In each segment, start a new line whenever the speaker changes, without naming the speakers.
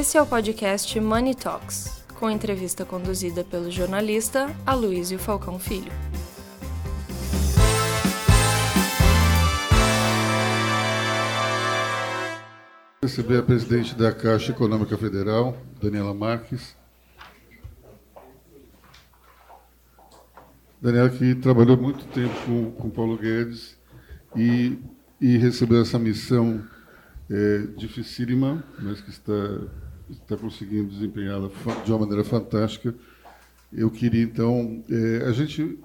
Esse é o podcast Money Talks, com entrevista conduzida pelo jornalista Aloysio Falcão Filho.
Receber a presidente da Caixa Econômica Federal, Daniela Marques. Daniela que trabalhou muito tempo com, com Paulo Guedes e, e recebeu essa missão é, dificílima, mas que está, está conseguindo desempenhá-la de uma maneira fantástica. Eu queria, então, é, a gente,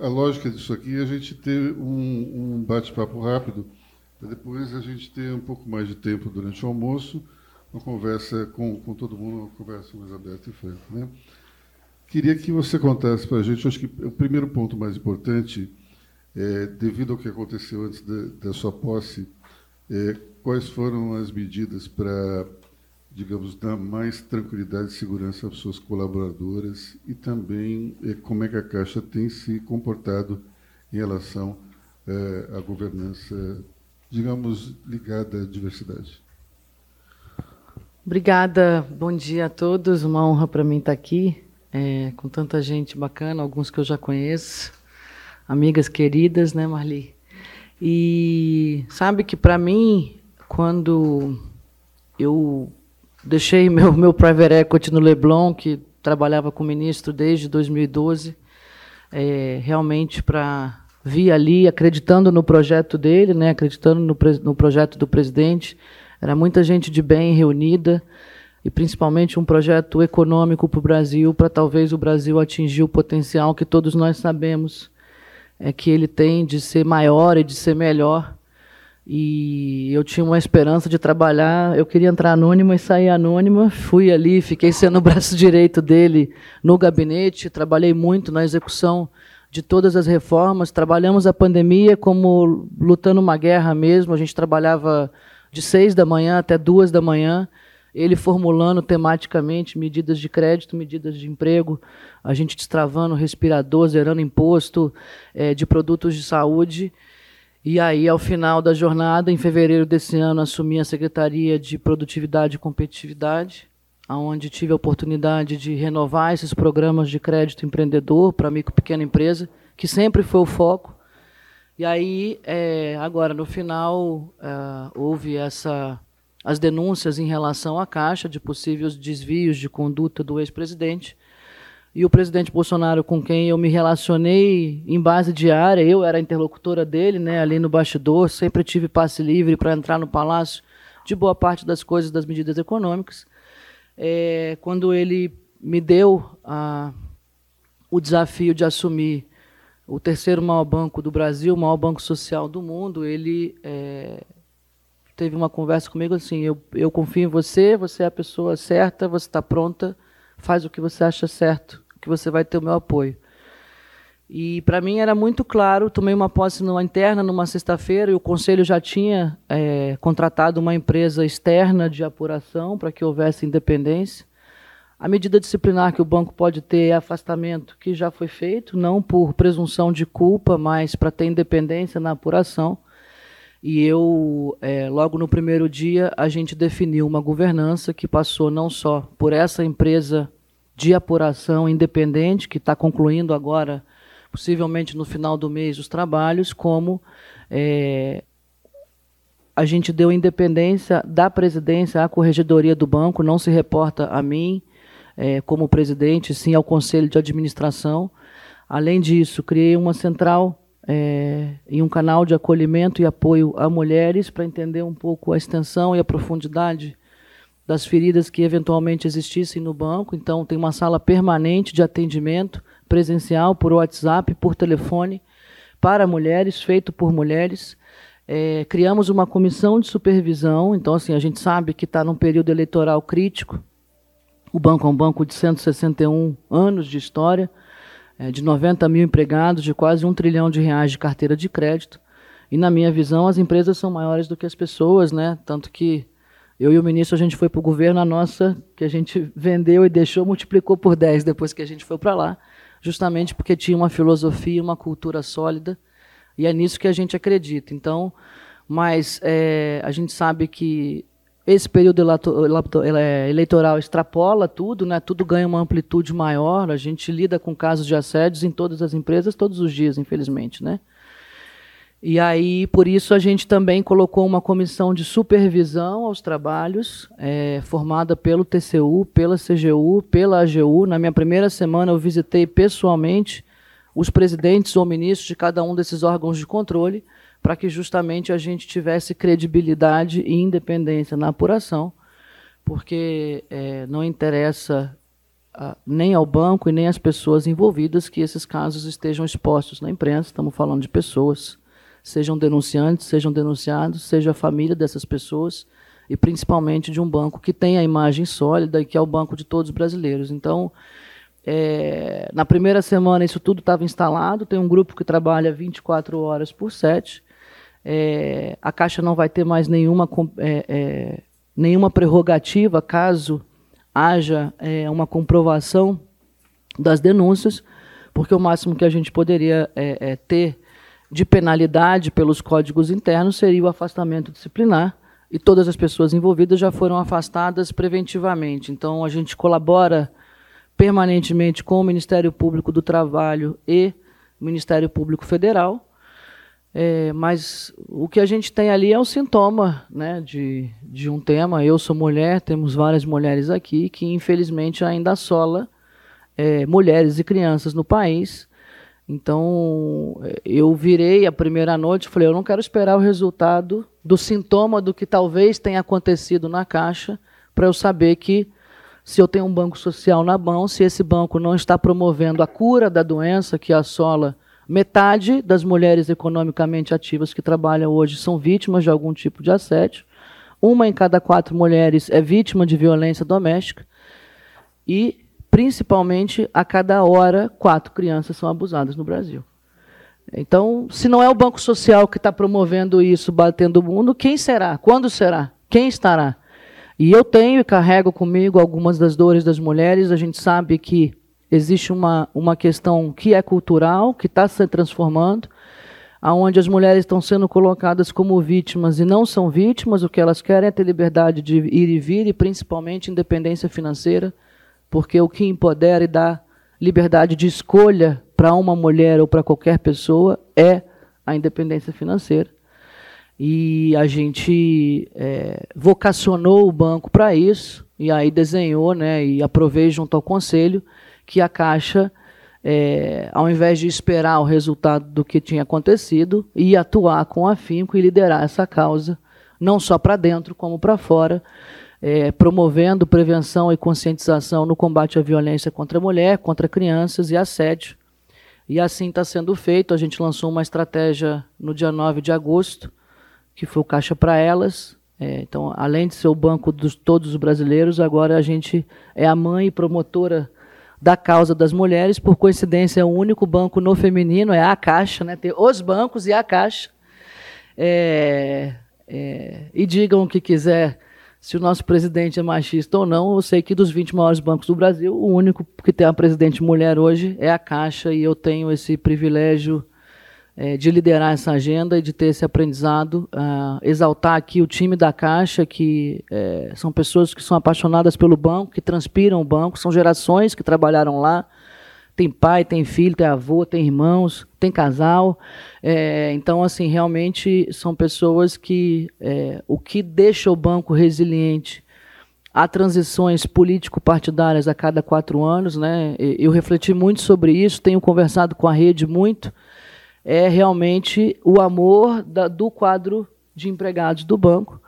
a lógica disso aqui é a gente ter um, um bate-papo rápido, para depois a gente ter um pouco mais de tempo durante o almoço, uma conversa com, com todo mundo, uma conversa mais aberta e franca. Né? Queria que você contasse para a gente, acho que o primeiro ponto mais importante, é, devido ao que aconteceu antes da, sua posse, é, quais foram as medidas para, digamos, dar mais tranquilidade e segurança às suas colaboradoras e também é, como é que a Caixa tem se comportado em relação é, à governança, digamos, ligada à diversidade.
Obrigada, bom dia a todos, uma honra para mim estar aqui é, com tanta gente bacana, alguns que eu já conheço, amigas queridas, né, Marli? E sabe que para mim, quando eu deixei meu meu private equity no Leblon, que trabalhava com o ministro desde 2012, é, realmente para vir ali acreditando no projeto dele, né, acreditando no, no projeto do presidente, era muita gente de bem reunida e principalmente um projeto econômico para o Brasil, para talvez o Brasil atingir o potencial que todos nós sabemos é que ele tem de ser maior e de ser melhor. E eu tinha uma esperança de trabalhar, eu queria entrar anônima e sair anônima. Fui ali, fiquei sendo o braço direito dele no gabinete, trabalhei muito na execução de todas as reformas. Trabalhamos a pandemia como lutando uma guerra mesmo. A gente trabalhava de seis da manhã até duas da manhã ele formulando tematicamente medidas de crédito, medidas de emprego, a gente destravando respirador, zerando imposto é, de produtos de saúde. E aí, ao final da jornada, em fevereiro desse ano, assumi a Secretaria de Produtividade e Competitividade, onde tive a oportunidade de renovar esses programas de crédito empreendedor para micro e pequena empresa, que sempre foi o foco. E aí, é, agora, no final, é, houve essa as denúncias em relação à Caixa de possíveis desvios de conduta do ex-presidente. E o presidente Bolsonaro, com quem eu me relacionei em base diária, eu era interlocutora dele, né, ali no bastidor, sempre tive passe livre para entrar no palácio de boa parte das coisas das medidas econômicas. É, quando ele me deu a, o desafio de assumir o terceiro maior banco do Brasil, o maior banco social do mundo, ele é, teve uma conversa comigo assim: eu, eu confio em você, você é a pessoa certa, você está pronta, faz o que você acha certo, que você vai ter o meu apoio. E para mim era muito claro. Tomei uma posse numa interna numa sexta-feira e o conselho já tinha é, contratado uma empresa externa de apuração para que houvesse independência. A medida disciplinar que o banco pode ter é afastamento, que já foi feito, não por presunção de culpa, mas para ter independência na apuração. E eu, é, logo no primeiro dia, a gente definiu uma governança que passou não só por essa empresa de apuração independente, que está concluindo agora, possivelmente no final do mês, os trabalhos, como é, a gente deu independência da presidência à corregedoria do banco, não se reporta a mim é, como presidente, sim ao conselho de administração. Além disso, criei uma central é, em um canal de acolhimento e apoio a mulheres para entender um pouco a extensão e a profundidade das feridas que eventualmente existissem no banco. Então, tem uma sala permanente de atendimento presencial por WhatsApp, por telefone, para mulheres, feito por mulheres. É, criamos uma comissão de supervisão. Então, assim, a gente sabe que está num período eleitoral crítico. O banco é um banco de 161 anos de história é, de 90 mil empregados, de quase um trilhão de reais de carteira de crédito. E, na minha visão, as empresas são maiores do que as pessoas, né? Tanto que eu e o ministro, a gente foi para o governo, a nossa, que a gente vendeu e deixou, multiplicou por 10 depois que a gente foi para lá, justamente porque tinha uma filosofia, uma cultura sólida, e é nisso que a gente acredita. Então, mas é, a gente sabe que esse período é, eleitoral extrapola tudo, né? tudo ganha uma amplitude maior. A gente lida com casos de assédios em todas as empresas todos os dias, infelizmente. Né? E aí, por isso, a gente também colocou uma comissão de supervisão aos trabalhos, é, formada pelo TCU, pela CGU, pela AGU. Na minha primeira semana, eu visitei pessoalmente os presidentes ou ministros de cada um desses órgãos de controle para que justamente a gente tivesse credibilidade e independência na apuração, porque é, não interessa a, nem ao banco e nem às pessoas envolvidas que esses casos estejam expostos na imprensa. Estamos falando de pessoas, sejam denunciantes, sejam denunciados, seja a família dessas pessoas e principalmente de um banco que tem a imagem sólida e que é o banco de todos os brasileiros. Então, é, na primeira semana isso tudo estava instalado, tem um grupo que trabalha 24 horas por 7, é, a Caixa não vai ter mais nenhuma, é, é, nenhuma prerrogativa caso haja é, uma comprovação das denúncias, porque o máximo que a gente poderia é, ter de penalidade pelos códigos internos seria o afastamento disciplinar, e todas as pessoas envolvidas já foram afastadas preventivamente. Então, a gente colabora permanentemente com o Ministério Público do Trabalho e o Ministério Público Federal é, mas o que a gente tem ali é um sintoma né, de, de um tema. Eu sou mulher, temos várias mulheres aqui que infelizmente ainda assola é, mulheres e crianças no país. Então eu virei a primeira noite e falei: eu não quero esperar o resultado do sintoma do que talvez tenha acontecido na caixa para eu saber que se eu tenho um banco social na mão, se esse banco não está promovendo a cura da doença que assola Metade das mulheres economicamente ativas que trabalham hoje são vítimas de algum tipo de assédio. Uma em cada quatro mulheres é vítima de violência doméstica. E, principalmente, a cada hora, quatro crianças são abusadas no Brasil. Então, se não é o Banco Social que está promovendo isso, batendo o mundo, quem será? Quando será? Quem estará? E eu tenho e carrego comigo algumas das dores das mulheres. A gente sabe que existe uma, uma questão que é cultural, que está se transformando, aonde as mulheres estão sendo colocadas como vítimas e não são vítimas, o que elas querem é ter liberdade de ir e vir e principalmente independência financeira, porque o que empodera e dá liberdade de escolha para uma mulher ou para qualquer pessoa é a independência financeira. E a gente é, vocacionou o banco para isso, e aí desenhou, né, e aprovei junto ao conselho, que a Caixa, é, ao invés de esperar o resultado do que tinha acontecido, ia atuar com afinco e liderar essa causa, não só para dentro, como para fora, é, promovendo prevenção e conscientização no combate à violência contra a mulher, contra crianças e assédio. E assim está sendo feito. A gente lançou uma estratégia no dia 9 de agosto, que foi o Caixa para Elas. É, então, além de ser o banco de todos os brasileiros, agora a gente é a mãe promotora da causa das mulheres. Por coincidência, é o único banco no feminino, é a Caixa, né? tem os bancos e a Caixa. É, é, e digam o que quiser, se o nosso presidente é machista ou não, eu sei que dos 20 maiores bancos do Brasil, o único que tem uma presidente mulher hoje é a Caixa, e eu tenho esse privilégio é, de liderar essa agenda e de ter esse aprendizado, uh, exaltar aqui o time da Caixa, que é, são pessoas que são apaixonadas pelo banco, que transpiram o banco, são gerações que trabalharam lá, tem pai, tem filho, tem avô, tem irmãos, tem casal, é, então assim realmente são pessoas que é, o que deixa o banco resiliente Há transições político-partidárias a cada quatro anos, né? Eu refleti muito sobre isso, tenho conversado com a rede muito, é realmente o amor da, do quadro de empregados do banco.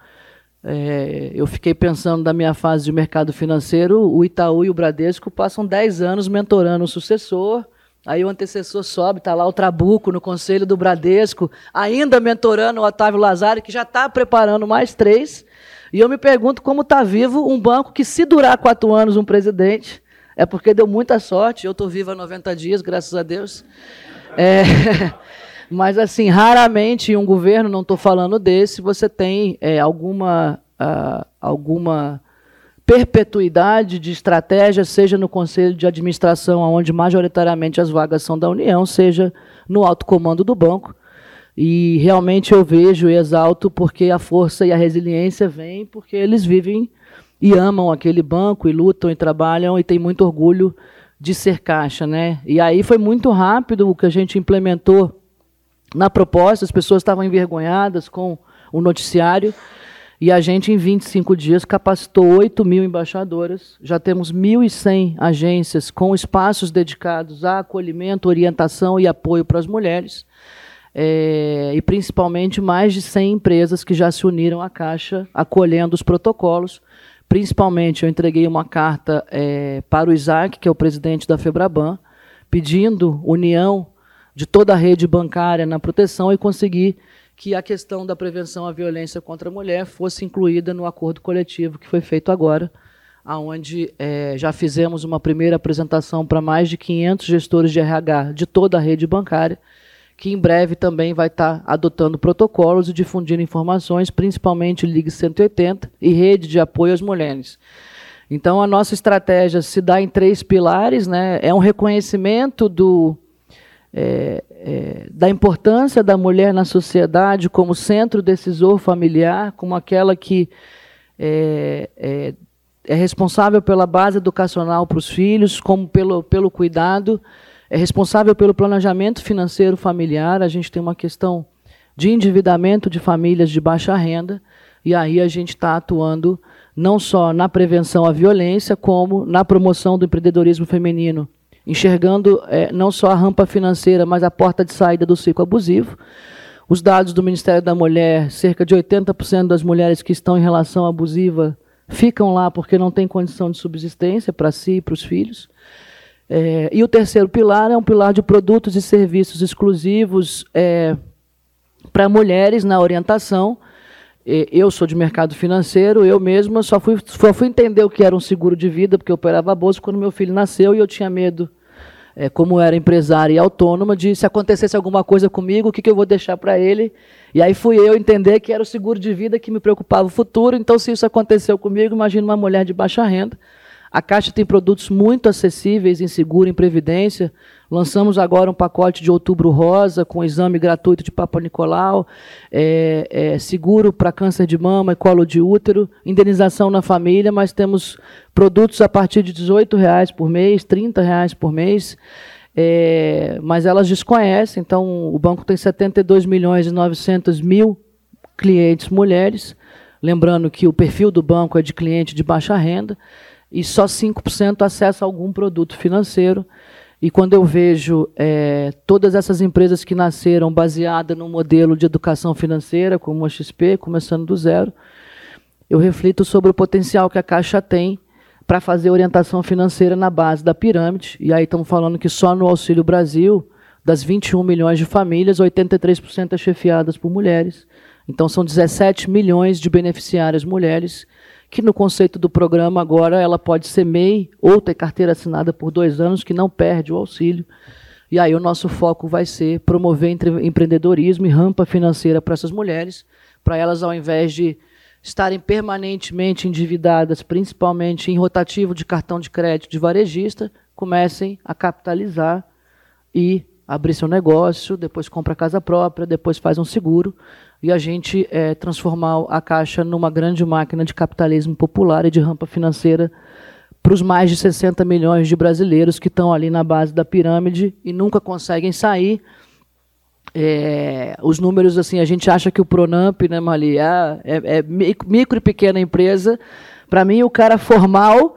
É, eu fiquei pensando da minha fase de mercado financeiro, o Itaú e o Bradesco passam 10 anos mentorando o sucessor, aí o antecessor sobe, está lá o Trabuco no conselho do Bradesco, ainda mentorando o Otávio Lazari, que já está preparando mais três. E eu me pergunto como está vivo um banco que, se durar quatro anos um presidente, é porque deu muita sorte. Eu estou viva há 90 dias, graças a Deus. É, mas, assim, raramente em um governo, não estou falando desse, você tem é, alguma, uh, alguma perpetuidade de estratégia, seja no conselho de administração, onde majoritariamente as vagas são da União, seja no alto comando do banco. E realmente eu vejo e exalto porque a força e a resiliência vêm porque eles vivem e amam aquele banco e lutam e trabalham e têm muito orgulho de ser caixa, né? E aí foi muito rápido o que a gente implementou na proposta, as pessoas estavam envergonhadas com o noticiário e a gente, em 25 dias, capacitou 8 mil embaixadoras. Já temos 1.100 agências com espaços dedicados a acolhimento, orientação e apoio para as mulheres. É, e principalmente mais de 100 empresas que já se uniram à Caixa, acolhendo os protocolos. Principalmente, eu entreguei uma carta é, para o Isaac, que é o presidente da Febraban, pedindo união de toda a rede bancária na proteção e consegui que a questão da prevenção à violência contra a mulher fosse incluída no acordo coletivo que foi feito agora, aonde é, já fizemos uma primeira apresentação para mais de 500 gestores de RH de toda a rede bancária, que em breve também vai estar tá adotando protocolos e difundindo informações, principalmente Ligue 180 e rede de apoio às mulheres. Então, a nossa estratégia se dá em três pilares, né? É um reconhecimento do, é, é, da importância da mulher na sociedade como centro decisor familiar, como aquela que é, é, é responsável pela base educacional para os filhos, como pelo, pelo cuidado, é responsável pelo planejamento financeiro familiar. A gente tem uma questão de endividamento de famílias de baixa renda, e aí a gente está atuando não só na prevenção à violência, como na promoção do empreendedorismo feminino enxergando é, não só a rampa financeira, mas a porta de saída do ciclo abusivo. Os dados do Ministério da Mulher, cerca de 80% das mulheres que estão em relação abusiva ficam lá porque não têm condição de subsistência para si e para os filhos. É, e o terceiro pilar é um pilar de produtos e serviços exclusivos é, para mulheres na orientação. Eu sou de mercado financeiro, eu mesma só fui, só fui entender o que era um seguro de vida, porque eu operava a bolsa quando meu filho nasceu e eu tinha medo é, como era empresária e autônoma, de se acontecesse alguma coisa comigo, o que, que eu vou deixar para ele. E aí fui eu entender que era o seguro de vida que me preocupava o futuro. Então, se isso aconteceu comigo, imagina uma mulher de baixa renda. A Caixa tem produtos muito acessíveis em seguro, em previdência. Lançamos agora um pacote de outubro rosa, com exame gratuito de Papa Nicolau, é, é, seguro para câncer de mama e colo de útero, indenização na família, mas temos produtos a partir de R$ reais por mês, R$ reais por mês. É, mas elas desconhecem, então o banco tem 72 milhões e 900 mil clientes mulheres, lembrando que o perfil do banco é de cliente de baixa renda, e só 5% acessa algum produto financeiro. E quando eu vejo é, todas essas empresas que nasceram baseadas no modelo de educação financeira, como a XP, começando do zero, eu reflito sobre o potencial que a Caixa tem para fazer orientação financeira na base da pirâmide. E aí estamos falando que só no Auxílio Brasil, das 21 milhões de famílias, 83% é chefiadas por mulheres. Então são 17 milhões de beneficiárias mulheres que no conceito do programa agora ela pode ser MEI ou ter carteira assinada por dois anos, que não perde o auxílio. E aí o nosso foco vai ser promover empreendedorismo e rampa financeira para essas mulheres, para elas, ao invés de estarem permanentemente endividadas, principalmente em rotativo de cartão de crédito de varejista, comecem a capitalizar e abrir seu negócio, depois compra casa própria, depois faz um seguro e a gente é, transformar a Caixa numa grande máquina de capitalismo popular e de rampa financeira para os mais de 60 milhões de brasileiros que estão ali na base da pirâmide e nunca conseguem sair. É, os números, assim, a gente acha que o Pronamp, né, Mali, é, é, é micro e pequena empresa. Para mim, o cara formal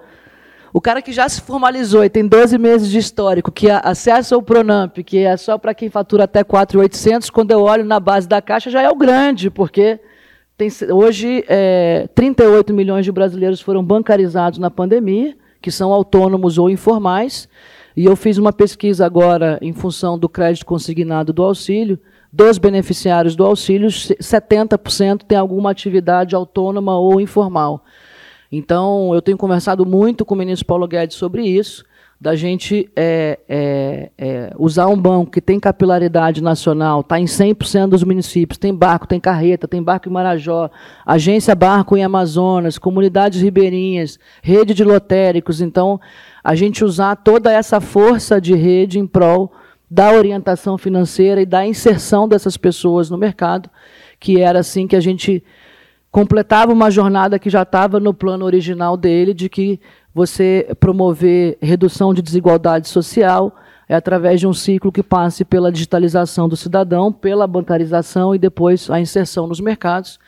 o cara que já se formalizou e tem 12 meses de histórico, que acessa o Pronamp, que é só para quem fatura até 4.800, quando eu olho na base da caixa já é o grande, porque tem, hoje é, 38 milhões de brasileiros foram bancarizados na pandemia, que são autônomos ou informais, e eu fiz uma pesquisa agora em função do crédito consignado do auxílio, dos beneficiários do auxílio, 70% tem alguma atividade autônoma ou informal. Então, eu tenho conversado muito com o ministro Paulo Guedes sobre isso, da gente é, é, é, usar um banco que tem capilaridade nacional, está em 100% dos municípios, tem barco, tem carreta, tem barco em Marajó, agência barco em Amazonas, comunidades ribeirinhas, rede de lotéricos. Então, a gente usar toda essa força de rede em prol da orientação financeira e da inserção dessas pessoas no mercado, que era assim que a gente completava uma jornada que já estava no plano original dele, de que você promover redução de desigualdade social é através de um ciclo que passe pela digitalização do cidadão, pela bancarização e depois a inserção nos mercados.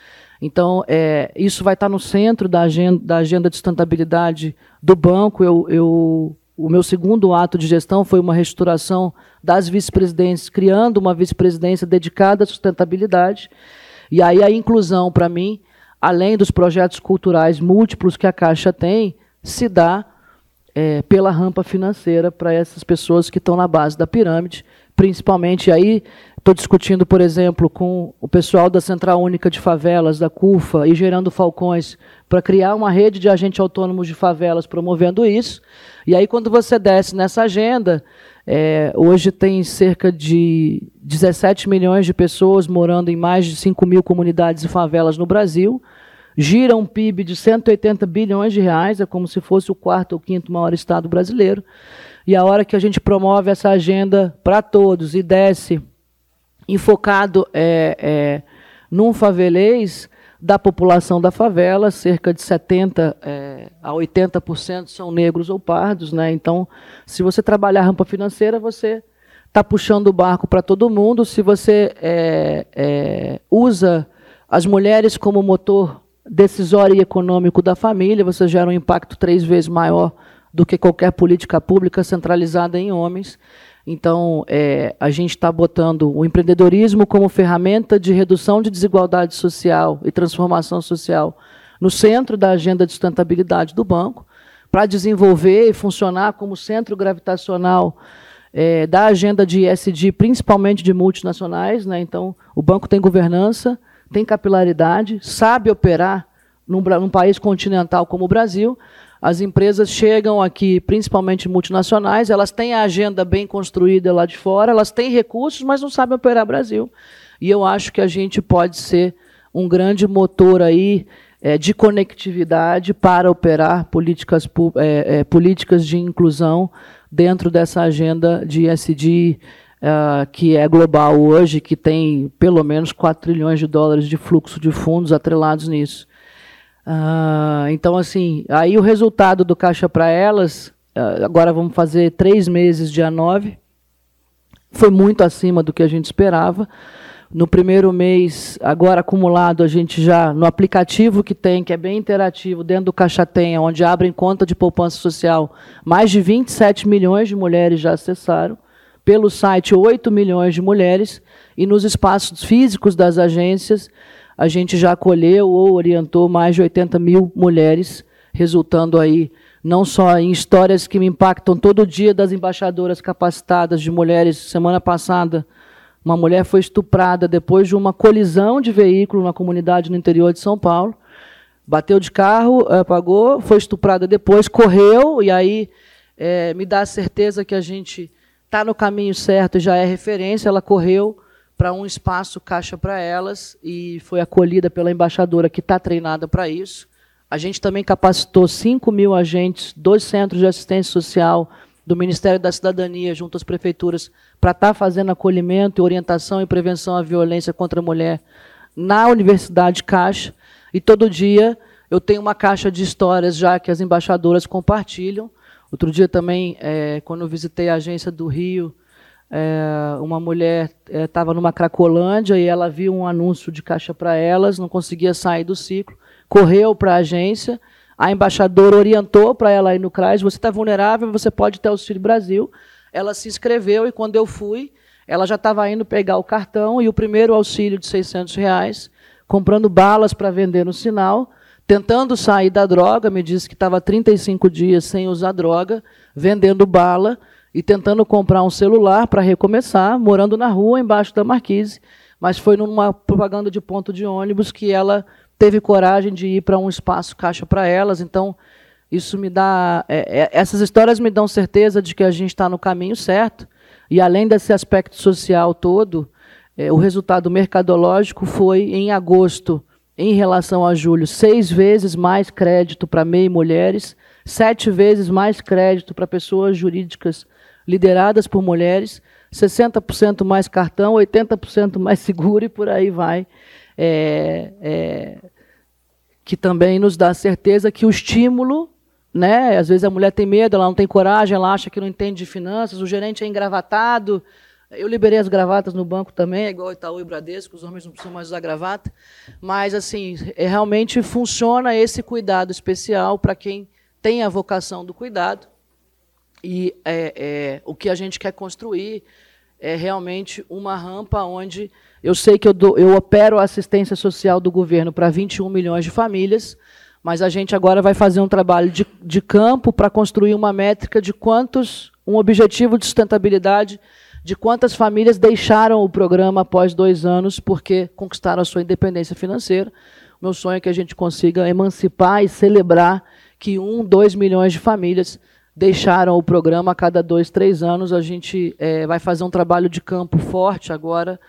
Então, é, isso vai estar no centro da agenda, da agenda de sustentabilidade do banco. Eu, eu, o meu segundo ato de gestão foi uma reestruturação das vice-presidências, criando uma vice-presidência dedicada à sustentabilidade. E aí a inclusão, para mim, além dos projetos culturais múltiplos que a Caixa tem, se dá é, pela rampa financeira para essas pessoas que estão na base da pirâmide, principalmente aí estou discutindo, por exemplo, com o pessoal da Central Única de Favelas, da CUFA, e gerando falcões para criar uma rede de agentes autônomos de favelas promovendo isso. E aí, quando você desce nessa agenda, é, hoje tem cerca de 17 milhões de pessoas morando em mais de 5 mil comunidades e favelas no Brasil gira um PIB de 180 bilhões de reais, é como se fosse o quarto ou quinto maior estado brasileiro. E a hora que a gente promove essa agenda para todos e desce enfocado é, é, num favelês da população da favela, cerca de 70 é, a 80% são negros ou pardos, né? Então, se você trabalhar rampa financeira, você está puxando o barco para todo mundo. Se você é, é, usa as mulheres como motor decisório e econômico da família, você gera um impacto três vezes maior do que qualquer política pública centralizada em homens. Então, é, a gente está botando o empreendedorismo como ferramenta de redução de desigualdade social e transformação social no centro da agenda de sustentabilidade do banco, para desenvolver e funcionar como centro gravitacional é, da agenda de ESG, principalmente de multinacionais. Né? Então, o banco tem governança, tem capilaridade, sabe operar num, num país continental como o Brasil. As empresas chegam aqui, principalmente multinacionais, elas têm a agenda bem construída lá de fora, elas têm recursos, mas não sabem operar Brasil. E eu acho que a gente pode ser um grande motor aí é, de conectividade para operar políticas, é, é, políticas de inclusão dentro dessa agenda de SD uh, que é global hoje, que tem pelo menos 4 trilhões de dólares de fluxo de fundos atrelados nisso. Uh, então, assim, aí o resultado do Caixa para Elas, uh, agora vamos fazer três meses, dia 9, foi muito acima do que a gente esperava. No primeiro mês, agora acumulado, a gente já, no aplicativo que tem, que é bem interativo, dentro do Caixa Tem, onde abrem conta de poupança social, mais de 27 milhões de mulheres já acessaram pelo site 8 milhões de mulheres e nos espaços físicos das agências a gente já acolheu ou orientou mais de 80 mil mulheres, resultando aí não só em histórias que me impactam todo dia das embaixadoras capacitadas de mulheres. Semana passada, uma mulher foi estuprada depois de uma colisão de veículo na comunidade no interior de São Paulo. Bateu de carro, apagou, foi estuprada depois, correu, e aí é, me dá a certeza que a gente está no caminho certo, já é referência, ela correu para um espaço caixa para elas e foi acolhida pela embaixadora que está treinada para isso. A gente também capacitou 5 mil agentes dos centros de assistência social do Ministério da Cidadania junto às prefeituras para estar tá fazendo acolhimento, orientação e prevenção à violência contra a mulher na Universidade Caixa. E todo dia eu tenho uma caixa de histórias já que as embaixadoras compartilham Outro dia também, é, quando eu visitei a agência do Rio, é, uma mulher estava é, numa Cracolândia e ela viu um anúncio de caixa para elas, não conseguia sair do ciclo, correu para a agência, a embaixadora orientou para ela ir no CRAS, você está vulnerável, você pode ter Auxílio Brasil. Ela se inscreveu e quando eu fui, ela já estava indo pegar o cartão e o primeiro auxílio de 600 reais, comprando balas para vender no sinal, tentando sair da droga, me disse que estava 35 dias sem usar droga, vendendo bala e tentando comprar um celular para recomeçar, morando na rua, embaixo da marquise. Mas foi numa propaganda de ponto de ônibus que ela teve coragem de ir para um espaço caixa para elas. Então, isso me dá. É, é, essas histórias me dão certeza de que a gente está no caminho certo. E além desse aspecto social todo, é, o resultado mercadológico foi em agosto em relação a julho, seis vezes mais crédito para MEI mulheres, sete vezes mais crédito para pessoas jurídicas lideradas por mulheres, 60% mais cartão, 80% mais seguro e por aí vai. É, é, que também nos dá certeza que o estímulo, né? Às vezes a mulher tem medo, ela não tem coragem, ela acha que não entende de finanças, o gerente é engravatado. Eu liberei as gravatas no banco também, é igual Itaú e Bradesco, os homens não precisam mais usar gravata. Mas, assim, é, realmente funciona esse cuidado especial para quem tem a vocação do cuidado. E é, é, o que a gente quer construir é realmente uma rampa onde eu sei que eu, eu opero a assistência social do governo para 21 milhões de famílias, mas a gente agora vai fazer um trabalho de, de campo para construir uma métrica de quantos, um objetivo de sustentabilidade de quantas famílias deixaram o programa após dois anos porque conquistaram a sua independência financeira. Meu sonho é que a gente consiga emancipar e celebrar que um, dois milhões de famílias deixaram o programa a cada dois, três anos. A gente é, vai fazer um trabalho de campo forte agora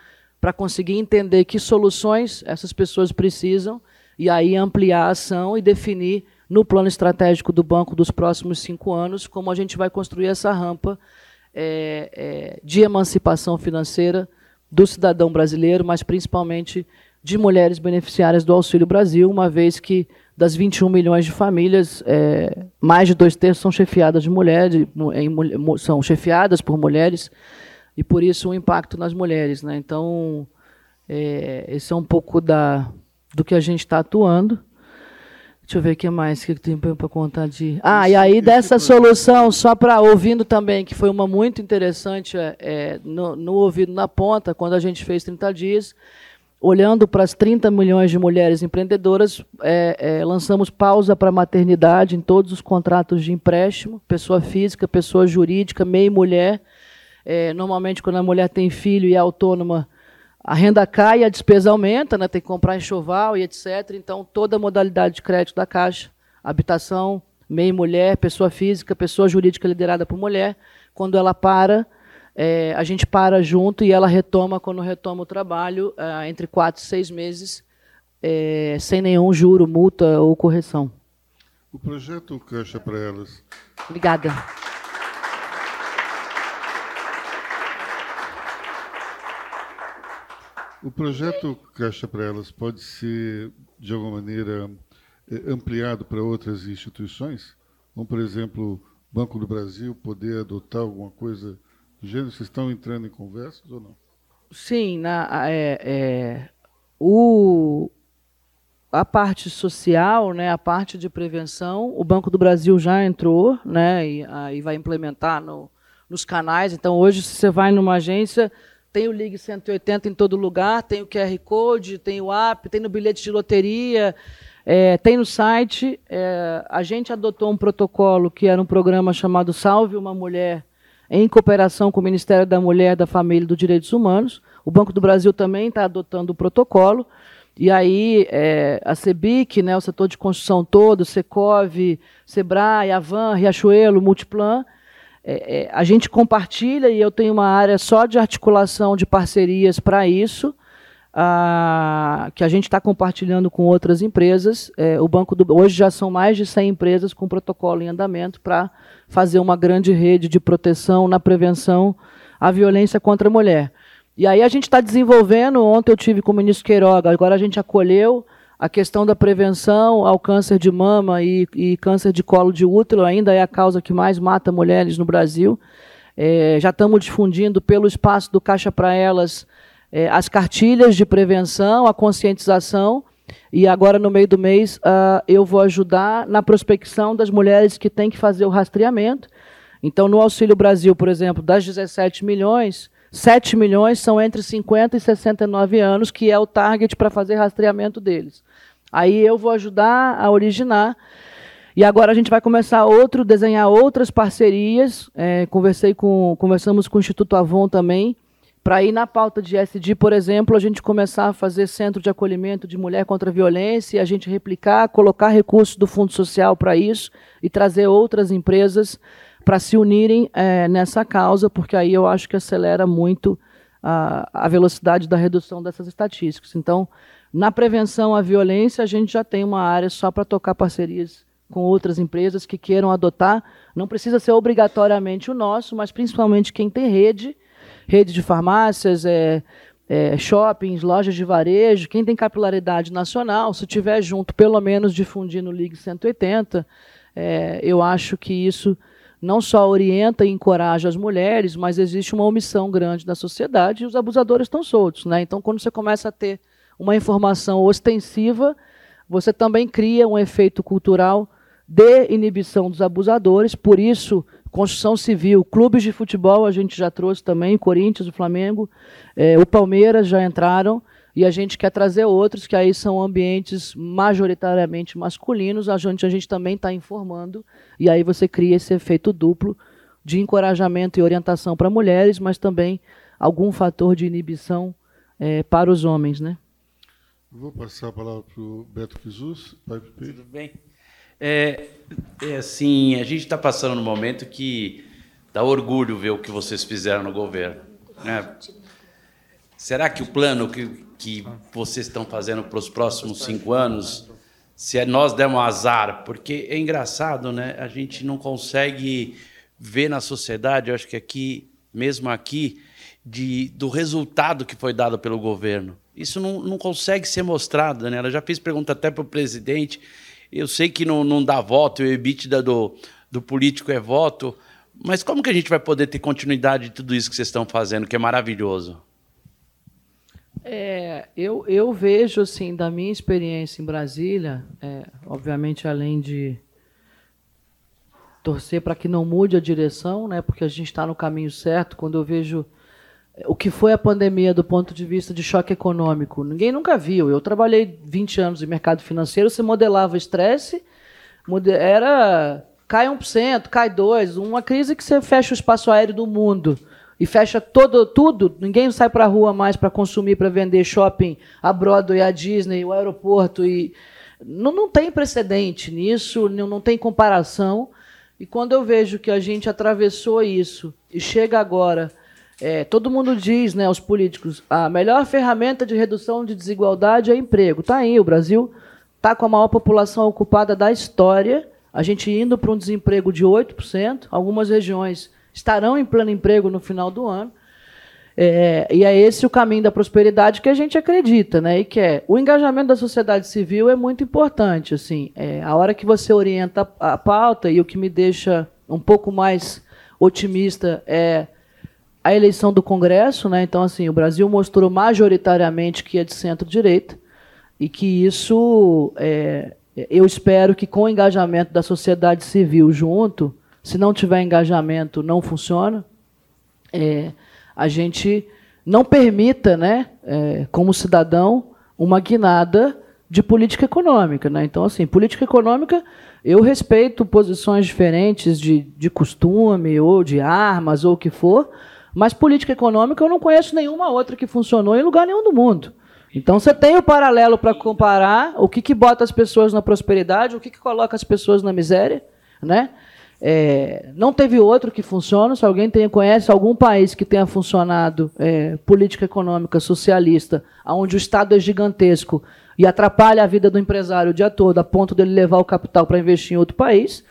para conseguir entender que soluções essas pessoas precisam e aí ampliar a ação e definir no plano estratégico do banco dos próximos cinco anos como a gente vai construir essa rampa é, é, de emancipação financeira do cidadão brasileiro, mas principalmente de mulheres beneficiárias do Auxílio Brasil, uma vez que das 21 milhões de famílias, é, mais de dois terços são chefiadas de mulheres, em, são chefiadas por mulheres, e por isso o impacto nas mulheres. Né? Então, é, esse é um pouco da, do que a gente está atuando. Deixa eu ver o que mais que tem para contar de. Ah, e aí dessa solução, só para ouvindo também, que foi uma muito interessante, é, é, no, no ouvido na ponta, quando a gente fez 30 dias, olhando para as 30 milhões de mulheres empreendedoras, é, é, lançamos pausa para maternidade em todos os contratos de empréstimo, pessoa física, pessoa jurídica, meio mulher. É, normalmente, quando a mulher tem filho e é autônoma, a renda cai e a despesa aumenta, né? tem que comprar enxoval e etc. Então, toda a modalidade de crédito da Caixa, habitação, meio mulher, pessoa física, pessoa jurídica liderada por mulher, quando ela para, é, a gente para junto e ela retoma quando retoma o trabalho é, entre quatro e seis meses, é, sem nenhum juro, multa ou correção.
O projeto Caixa para Elas.
Obrigada.
O projeto Caixa para Elas pode ser, de alguma maneira, é, ampliado para outras instituições? Como, por exemplo, Banco do Brasil poder adotar alguma coisa Gênero, vocês estão entrando em conversas ou não?
Sim, na, é, é, o, a parte social, né, a parte de prevenção, o Banco do Brasil já entrou né, e, aí vai implementar no, nos canais. Então, hoje, se você vai numa agência, tem o Ligue 180 em todo lugar, tem o QR Code, tem o app, tem no bilhete de loteria, é, tem no site. É, a gente adotou um protocolo que era um programa chamado Salve uma Mulher em cooperação com o Ministério da Mulher, da Família e dos Direitos Humanos. O Banco do Brasil também está adotando o protocolo. E aí, é, a CEBIC, né, o setor de construção todo, Secov, Sebrae, Avan, Riachuelo, Multiplan, é, é, a gente compartilha e eu tenho uma área só de articulação de parcerias para isso, que a gente está compartilhando com outras empresas. É, o Banco do hoje já são mais de 100 empresas com protocolo em andamento para fazer uma grande rede de proteção na prevenção à violência contra a mulher. E aí a gente está desenvolvendo, ontem eu tive com o ministro Queiroga, agora a gente acolheu a questão da prevenção ao câncer de mama e, e câncer de colo de útero, ainda é a causa que mais mata mulheres no Brasil. É, já estamos difundindo pelo espaço do Caixa para Elas é, as cartilhas de prevenção, a conscientização, e agora, no meio do mês, uh, eu vou ajudar na prospecção das mulheres que têm que fazer o rastreamento. Então, no Auxílio Brasil, por exemplo, das 17 milhões, 7 milhões são entre 50 e 69 anos, que é o target para fazer rastreamento deles. Aí eu vou ajudar a originar. E agora a gente vai começar outro, desenhar outras parcerias. É, conversei com, conversamos com o Instituto Avon também, para ir na pauta de SD, por exemplo, a gente começar a fazer centro de acolhimento de mulher contra a violência, a gente replicar, colocar recursos do Fundo Social para isso e trazer outras empresas para se unirem é, nessa causa, porque aí eu acho que acelera muito a, a velocidade da redução dessas estatísticas. Então, na prevenção à violência, a gente já tem uma área só para tocar parcerias com outras empresas que queiram adotar. Não precisa ser obrigatoriamente o nosso, mas principalmente quem tem rede rede de farmácias, é, é, shoppings, lojas de varejo, quem tem capilaridade nacional, se tiver junto, pelo menos difundindo o Ligue 180, é, eu acho que isso não só orienta e encoraja as mulheres, mas existe uma omissão grande da sociedade e os abusadores estão soltos. Né? Então, quando você começa a ter uma informação ostensiva, você também cria um efeito cultural de inibição dos abusadores, por isso, construção civil, clubes de futebol a gente já trouxe também, o Corinthians, o Flamengo, é, o Palmeiras já entraram, e a gente quer trazer outros, que aí são ambientes majoritariamente masculinos, a gente, a gente também está informando, e aí você cria esse efeito duplo de encorajamento e orientação para mulheres, mas também algum fator de inibição é, para os homens. Né?
Vou passar a palavra para o Beto Kizus.
Tudo bem. É, é assim, a gente está passando num momento que dá orgulho ver o que vocês fizeram no governo. Né? Será que o plano que, que vocês estão fazendo para os próximos cinco anos, se é nós demos azar, porque é engraçado, né? A gente não consegue ver na sociedade, eu acho que aqui, mesmo aqui, de, do resultado que foi dado pelo governo. Isso não, não consegue ser mostrado, né? Ela já fez pergunta até para o presidente. Eu sei que não, não dá voto, o EBITDA do, do político é voto, mas como que a gente vai poder ter continuidade de tudo isso que vocês estão fazendo, que é maravilhoso?
É, eu, eu vejo, assim, da minha experiência em Brasília, é, obviamente, além de torcer para que não mude a direção, né, porque a gente está no caminho certo, quando eu vejo o que foi a pandemia do ponto de vista de choque econômico. Ninguém nunca viu. Eu trabalhei 20 anos em mercado financeiro, você modelava estresse, era cai 1%, cai 2%, uma crise que você fecha o espaço aéreo do mundo e fecha todo, tudo, ninguém sai para a rua mais para consumir, para vender shopping, a Broadway, a Disney, o aeroporto. e Não, não tem precedente nisso, não, não tem comparação. E quando eu vejo que a gente atravessou isso e chega agora, é, todo mundo diz, né, os políticos, a melhor ferramenta de redução de desigualdade é emprego. Está aí, o Brasil está com a maior população ocupada da história, a gente indo para um desemprego de 8%, algumas regiões estarão em pleno emprego no final do ano. É, e é esse o caminho da prosperidade que a gente acredita, né? E que é o engajamento da sociedade civil é muito importante. Assim, é, a hora que você orienta a pauta e o que me deixa um pouco mais otimista é a eleição do Congresso, né? Então, assim, o Brasil mostrou majoritariamente que é de centro-direita e que isso, é, eu espero que com o engajamento da sociedade civil junto se não tiver engajamento, não funciona. É, a gente não permita, né, é, como cidadão, uma guinada de política econômica. Né? Então, assim, política econômica, eu respeito posições diferentes de, de costume, ou de armas, ou o que for, mas política econômica eu não conheço nenhuma outra que funcionou em lugar nenhum do mundo. Então você tem o paralelo para comparar o que, que bota as pessoas na prosperidade, o que, que coloca as pessoas na miséria, né? É, não teve outro que funcione. Se alguém tem, conhece algum país que tenha funcionado é, política econômica socialista, onde o Estado é gigantesco e atrapalha a vida do empresário o dia todo, a ponto dele levar o capital para investir em outro país,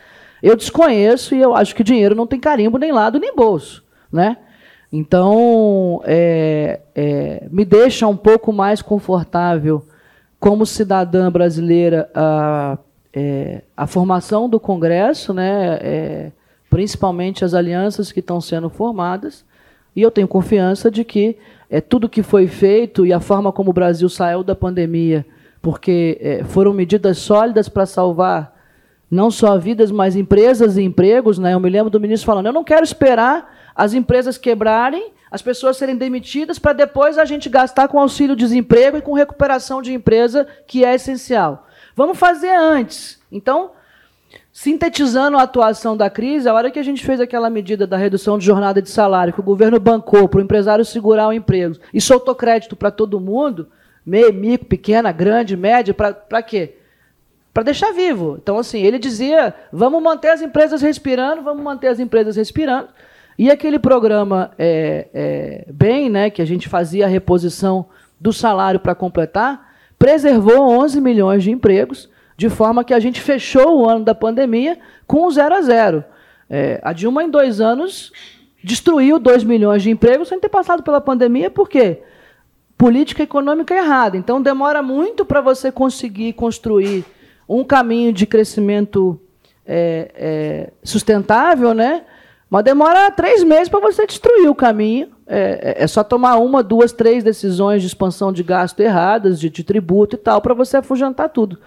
eu desconheço e eu acho que dinheiro não tem carimbo nem lado nem bolso. Né? Então, é, é me deixa um pouco mais confortável como cidadã brasileira. A, é, a formação do Congresso, né, é, principalmente as alianças que estão sendo formadas, e eu tenho confiança de que é, tudo que foi feito e a forma como o Brasil saiu da pandemia, porque é, foram medidas sólidas para salvar não só vidas, mas empresas e empregos. Né? Eu me lembro do ministro falando: eu não quero esperar as empresas quebrarem, as pessoas serem demitidas, para depois a gente gastar com auxílio-desemprego e com recuperação de empresa, que é essencial. Vamos fazer antes. Então, sintetizando a atuação da crise, a hora que a gente fez aquela medida da redução de jornada de salário, que o governo bancou para o empresário segurar o emprego e soltou crédito para todo mundo, meio, micro, pequena, grande, média, para quê? Para deixar vivo. Então, assim, ele dizia: vamos manter as empresas respirando, vamos manter as empresas respirando. E aquele programa é, é, bem, né, que a gente fazia a reposição do salário para completar, preservou 11 milhões de empregos, de forma que a gente fechou o ano da pandemia com zero a zero. É, a Dilma, em dois anos, destruiu 2 milhões de empregos sem ter passado pela pandemia, por quê? Política econômica errada. Então, demora muito para você conseguir construir um caminho de crescimento é, é, sustentável, né? Mas demora três meses para você destruir o caminho. É, é, é, só tomar uma, duas, três decisões de expansão de gasto erradas, de, de tributo e tal, para você afugentar tudo.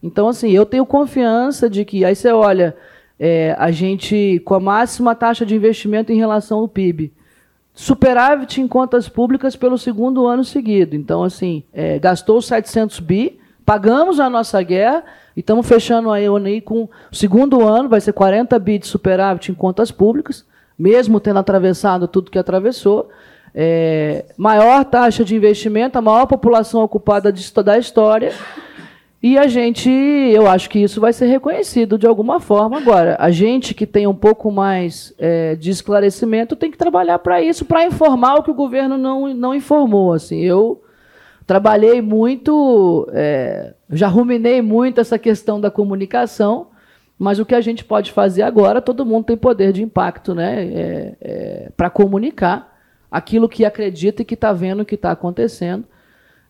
Então, assim, eu tenho confiança de que. Aí você olha, é, a gente, com a máxima taxa de investimento em relação ao PIB, superávit em contas públicas pelo segundo ano seguido. Então, assim, é, gastou 700 bi, pagamos a nossa guerra e estamos fechando a EONI com o segundo ano, vai ser 40 bi de superávit em contas públicas, mesmo tendo atravessado tudo que atravessou. É, maior taxa de investimento, a maior população ocupada de, da história e a gente, eu acho que isso vai ser reconhecido de alguma forma. Agora, a gente que tem um pouco mais é, de esclarecimento tem que trabalhar para isso, para informar o que o governo não, não informou. Assim, eu trabalhei muito, é, já ruminei muito essa questão da comunicação, mas o que a gente pode fazer agora, todo mundo tem poder de impacto né, é, é para comunicar aquilo que acredita e que está vendo o que está acontecendo.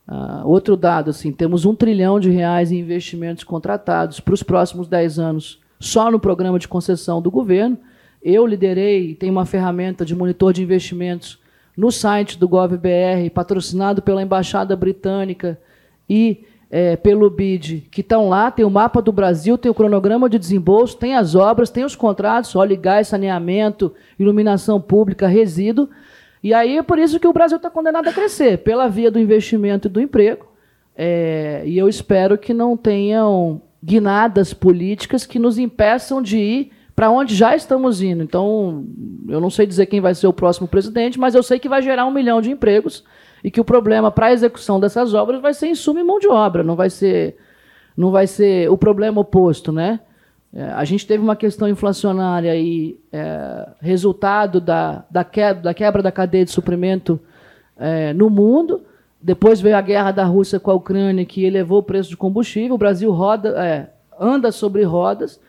Uh, outro dado, assim, temos um trilhão de reais em investimentos contratados para os próximos 10 anos só no programa de concessão do governo. Eu liderei, tem uma ferramenta de monitor de investimentos no site do GovBR, patrocinado pela Embaixada Britânica e é, pelo BID, que estão lá, tem o mapa do Brasil, tem o cronograma de desembolso, tem as obras, tem os contratos, óleo e gás, saneamento, iluminação pública, resíduo, e aí é por isso que o Brasil está condenado a crescer, pela via do investimento e do emprego. É, e eu espero que não tenham guinadas políticas que nos impeçam de ir para onde já estamos indo. Então, eu não sei dizer quem vai ser o próximo presidente, mas eu sei que vai gerar um milhão de empregos e que o problema para a execução dessas obras vai ser insumo e mão de obra, não vai ser, não vai ser o problema oposto, né? É, a gente teve uma questão inflacionária e é, resultado da, da, quebra, da quebra da cadeia de suprimento é, no mundo. Depois veio a guerra da Rússia com a Ucrânia, que elevou o preço de combustível. O Brasil roda, é, anda sobre rodas.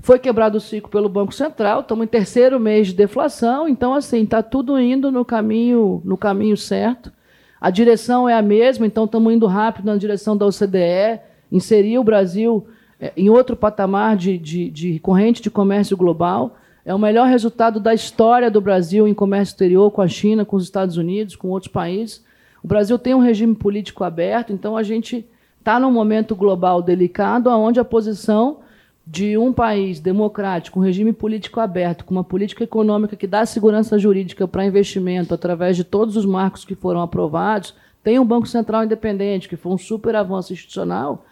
Foi quebrado o ciclo pelo Banco Central. Estamos em terceiro mês de deflação. Então, assim, está tudo indo no caminho, no caminho certo. A direção é a mesma, então estamos indo rápido na direção da OCDE. Inserir o Brasil é, em outro patamar de, de, de corrente de comércio global. É o melhor resultado da história do Brasil em comércio exterior com a China, com os Estados Unidos, com outros países. O Brasil tem um regime político aberto, então a gente está num momento global delicado, onde a posição de um país democrático, um regime político aberto, com uma política econômica que dá segurança jurídica para investimento através de todos os marcos que foram aprovados, tem um Banco Central independente, que foi um super avanço institucional,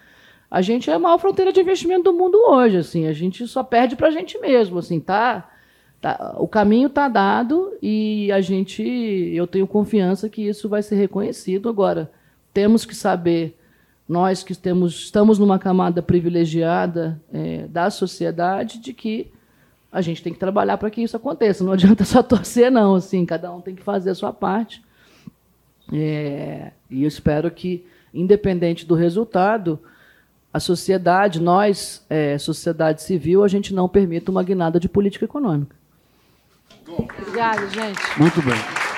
a gente é a maior fronteira de investimento do mundo hoje, assim, a gente só perde para a gente mesmo, assim, tá, tá o caminho está dado e a gente, eu tenho confiança que isso vai ser reconhecido agora. Temos que saber, nós que temos, estamos numa camada privilegiada é, da sociedade, de que a gente tem que trabalhar para que isso aconteça. Não adianta só torcer, não. Assim, cada um tem que fazer a sua parte. É, e eu espero que, independente do resultado, a sociedade, nós, é, sociedade civil, a gente não permita uma guinada de política econômica.
Obrigada, gente. Muito bem.